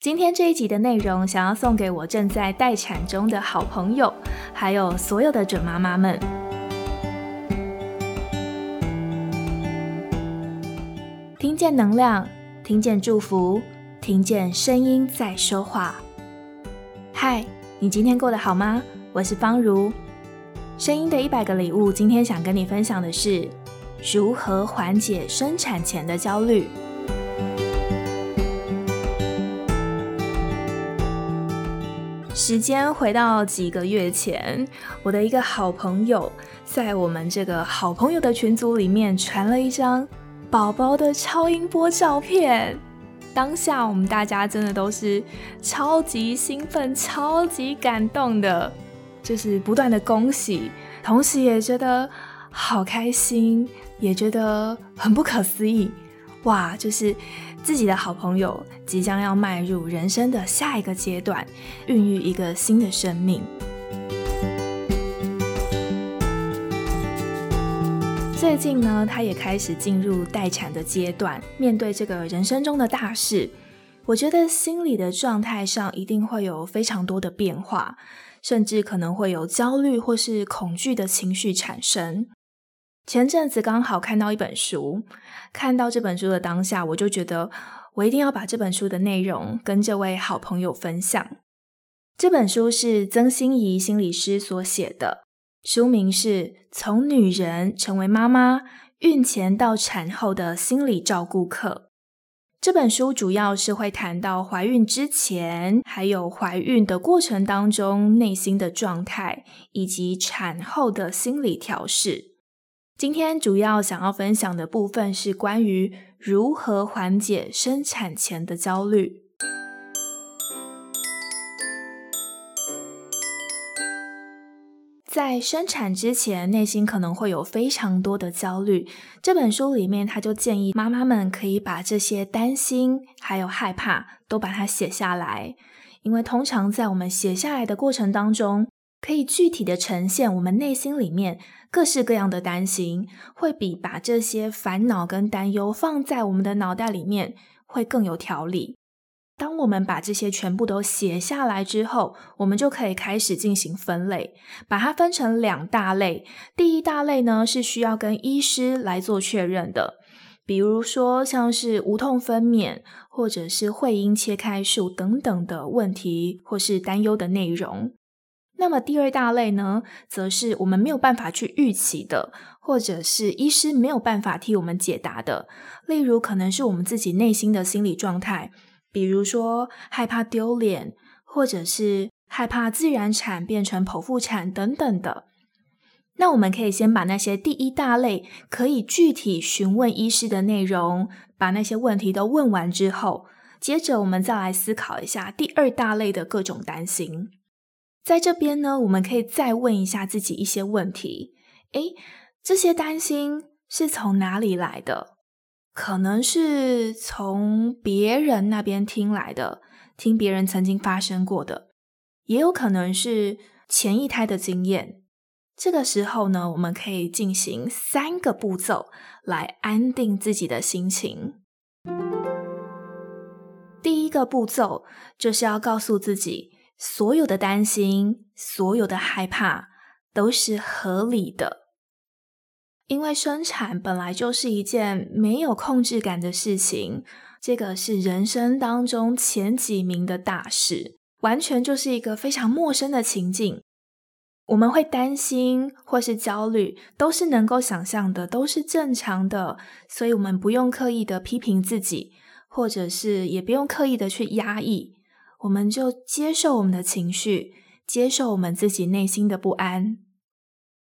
今天这一集的内容，想要送给我正在待产中的好朋友，还有所有的准妈妈们。听见能量，听见祝福，听见声音在说话。嗨，你今天过得好吗？我是方如。声音的一百个礼物，今天想跟你分享的是如何缓解生产前的焦虑。时间回到几个月前，我的一个好朋友在我们这个好朋友的群组里面传了一张宝宝的超音波照片。当下我们大家真的都是超级兴奋、超级感动的，就是不断的恭喜，同时也觉得好开心，也觉得很不可思议。哇，就是。自己的好朋友即将要迈入人生的下一个阶段，孕育一个新的生命。最近呢，他也开始进入待产的阶段，面对这个人生中的大事，我觉得心理的状态上一定会有非常多的变化，甚至可能会有焦虑或是恐惧的情绪产生。前阵子刚好看到一本书，看到这本书的当下，我就觉得我一定要把这本书的内容跟这位好朋友分享。这本书是曾心怡心理师所写的，书名是《从女人成为妈妈，孕前到产后的心理照顾课》。这本书主要是会谈到怀孕之前，还有怀孕的过程当中内心的状态，以及产后的心理调试。今天主要想要分享的部分是关于如何缓解生产前的焦虑。在生产之前，内心可能会有非常多的焦虑。这本书里面，他就建议妈妈们可以把这些担心还有害怕都把它写下来，因为通常在我们写下来的过程当中，可以具体的呈现我们内心里面各式各样的担心，会比把这些烦恼跟担忧放在我们的脑袋里面会更有条理。当我们把这些全部都写下来之后，我们就可以开始进行分类，把它分成两大类。第一大类呢，是需要跟医师来做确认的，比如说像是无痛分娩或者是会阴切开术等等的问题或是担忧的内容。那么第二大类呢，则是我们没有办法去预期的，或者是医师没有办法替我们解答的。例如，可能是我们自己内心的心理状态，比如说害怕丢脸，或者是害怕自然产变成剖腹产等等的。那我们可以先把那些第一大类可以具体询问医师的内容，把那些问题都问完之后，接着我们再来思考一下第二大类的各种担心。在这边呢，我们可以再问一下自己一些问题。诶，这些担心是从哪里来的？可能是从别人那边听来的，听别人曾经发生过的，也有可能是前一胎的经验。这个时候呢，我们可以进行三个步骤来安定自己的心情。第一个步骤就是要告诉自己。所有的担心，所有的害怕都是合理的，因为生产本来就是一件没有控制感的事情，这个是人生当中前几名的大事，完全就是一个非常陌生的情境。我们会担心或是焦虑，都是能够想象的，都是正常的，所以我们不用刻意的批评自己，或者是也不用刻意的去压抑。我们就接受我们的情绪，接受我们自己内心的不安。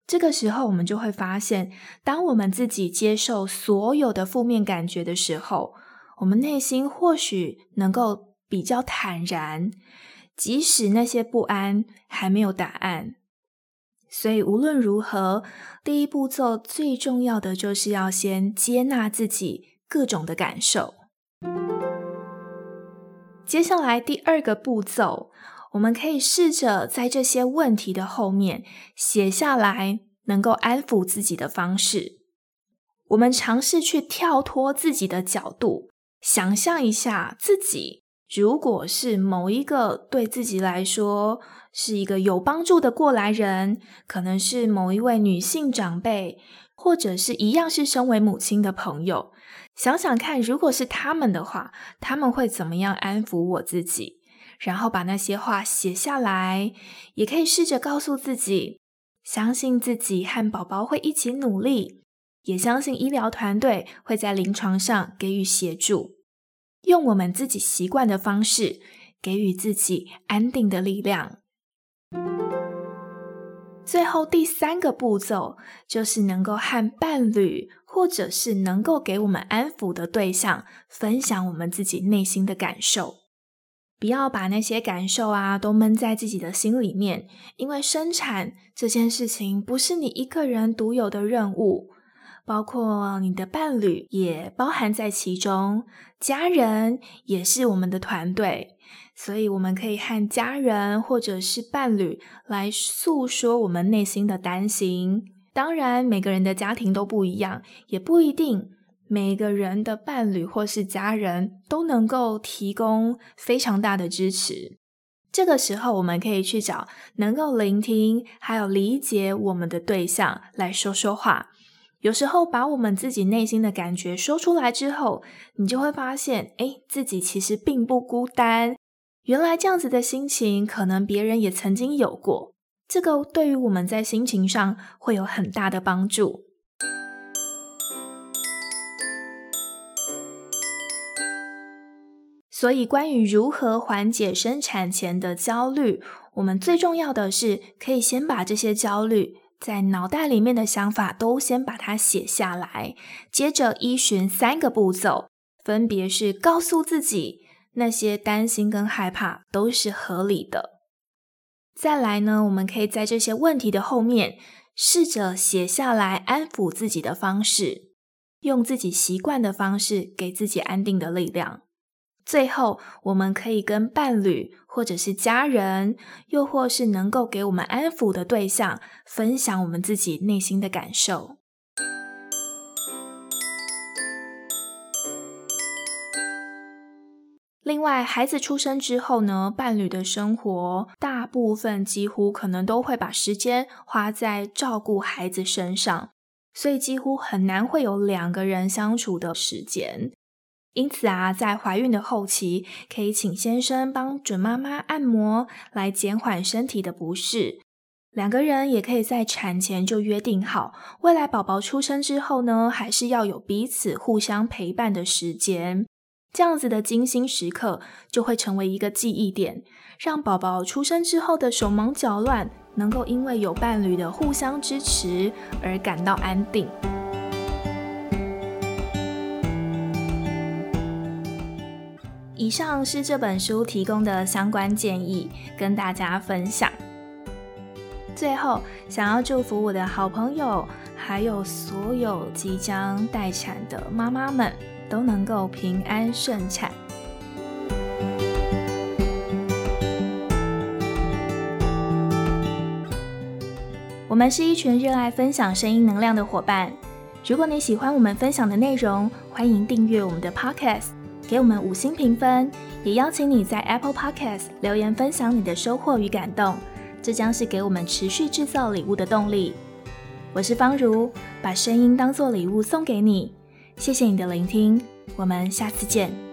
这个时候，我们就会发现，当我们自己接受所有的负面感觉的时候，我们内心或许能够比较坦然，即使那些不安还没有答案。所以，无论如何，第一步骤最重要的就是要先接纳自己各种的感受。接下来第二个步骤，我们可以试着在这些问题的后面写下来，能够安抚自己的方式。我们尝试去跳脱自己的角度，想象一下自己如果是某一个对自己来说是一个有帮助的过来人，可能是某一位女性长辈，或者是一样是身为母亲的朋友，想想看，如果是他们的话，他们会怎么样安抚我自己？然后把那些话写下来，也可以试着告诉自己，相信自己和宝宝会一起努力，也相信医疗团队会在临床上给予协助。用我们自己习惯的方式，给予自己安定的力量。最后第三个步骤，就是能够和伴侣，或者是能够给我们安抚的对象，分享我们自己内心的感受。不要把那些感受啊，都闷在自己的心里面，因为生产这件事情，不是你一个人独有的任务。包括你的伴侣也包含在其中，家人也是我们的团队，所以我们可以和家人或者是伴侣来诉说我们内心的担心。当然，每个人的家庭都不一样，也不一定每个人的伴侣或是家人都能够提供非常大的支持。这个时候，我们可以去找能够聆听还有理解我们的对象来说说话。有时候把我们自己内心的感觉说出来之后，你就会发现，诶，自己其实并不孤单。原来这样子的心情，可能别人也曾经有过。这个对于我们在心情上会有很大的帮助。所以，关于如何缓解生产前的焦虑，我们最重要的是，可以先把这些焦虑。在脑袋里面的想法都先把它写下来，接着依循三个步骤，分别是告诉自己那些担心跟害怕都是合理的。再来呢，我们可以在这些问题的后面试着写下来安抚自己的方式，用自己习惯的方式给自己安定的力量。最后，我们可以跟伴侣，或者是家人，又或是能够给我们安抚的对象，分享我们自己内心的感受。另外，孩子出生之后呢，伴侣的生活大部分几乎可能都会把时间花在照顾孩子身上，所以几乎很难会有两个人相处的时间。因此啊，在怀孕的后期，可以请先生帮准妈妈按摩，来减缓身体的不适。两个人也可以在产前就约定好，未来宝宝出生之后呢，还是要有彼此互相陪伴的时间。这样子的精心时刻，就会成为一个记忆点，让宝宝出生之后的手忙脚乱，能够因为有伴侣的互相支持而感到安定。以上是这本书提供的相关建议，跟大家分享。最后，想要祝福我的好朋友，还有所有即将待产的妈妈们，都能够平安顺产。我们是一群热爱分享声音能量的伙伴。如果你喜欢我们分享的内容，欢迎订阅我们的 Podcast。给我们五星评分，也邀请你在 Apple Podcast 留言分享你的收获与感动，这将是给我们持续制造礼物的动力。我是方如，把声音当做礼物送给你，谢谢你的聆听，我们下次见。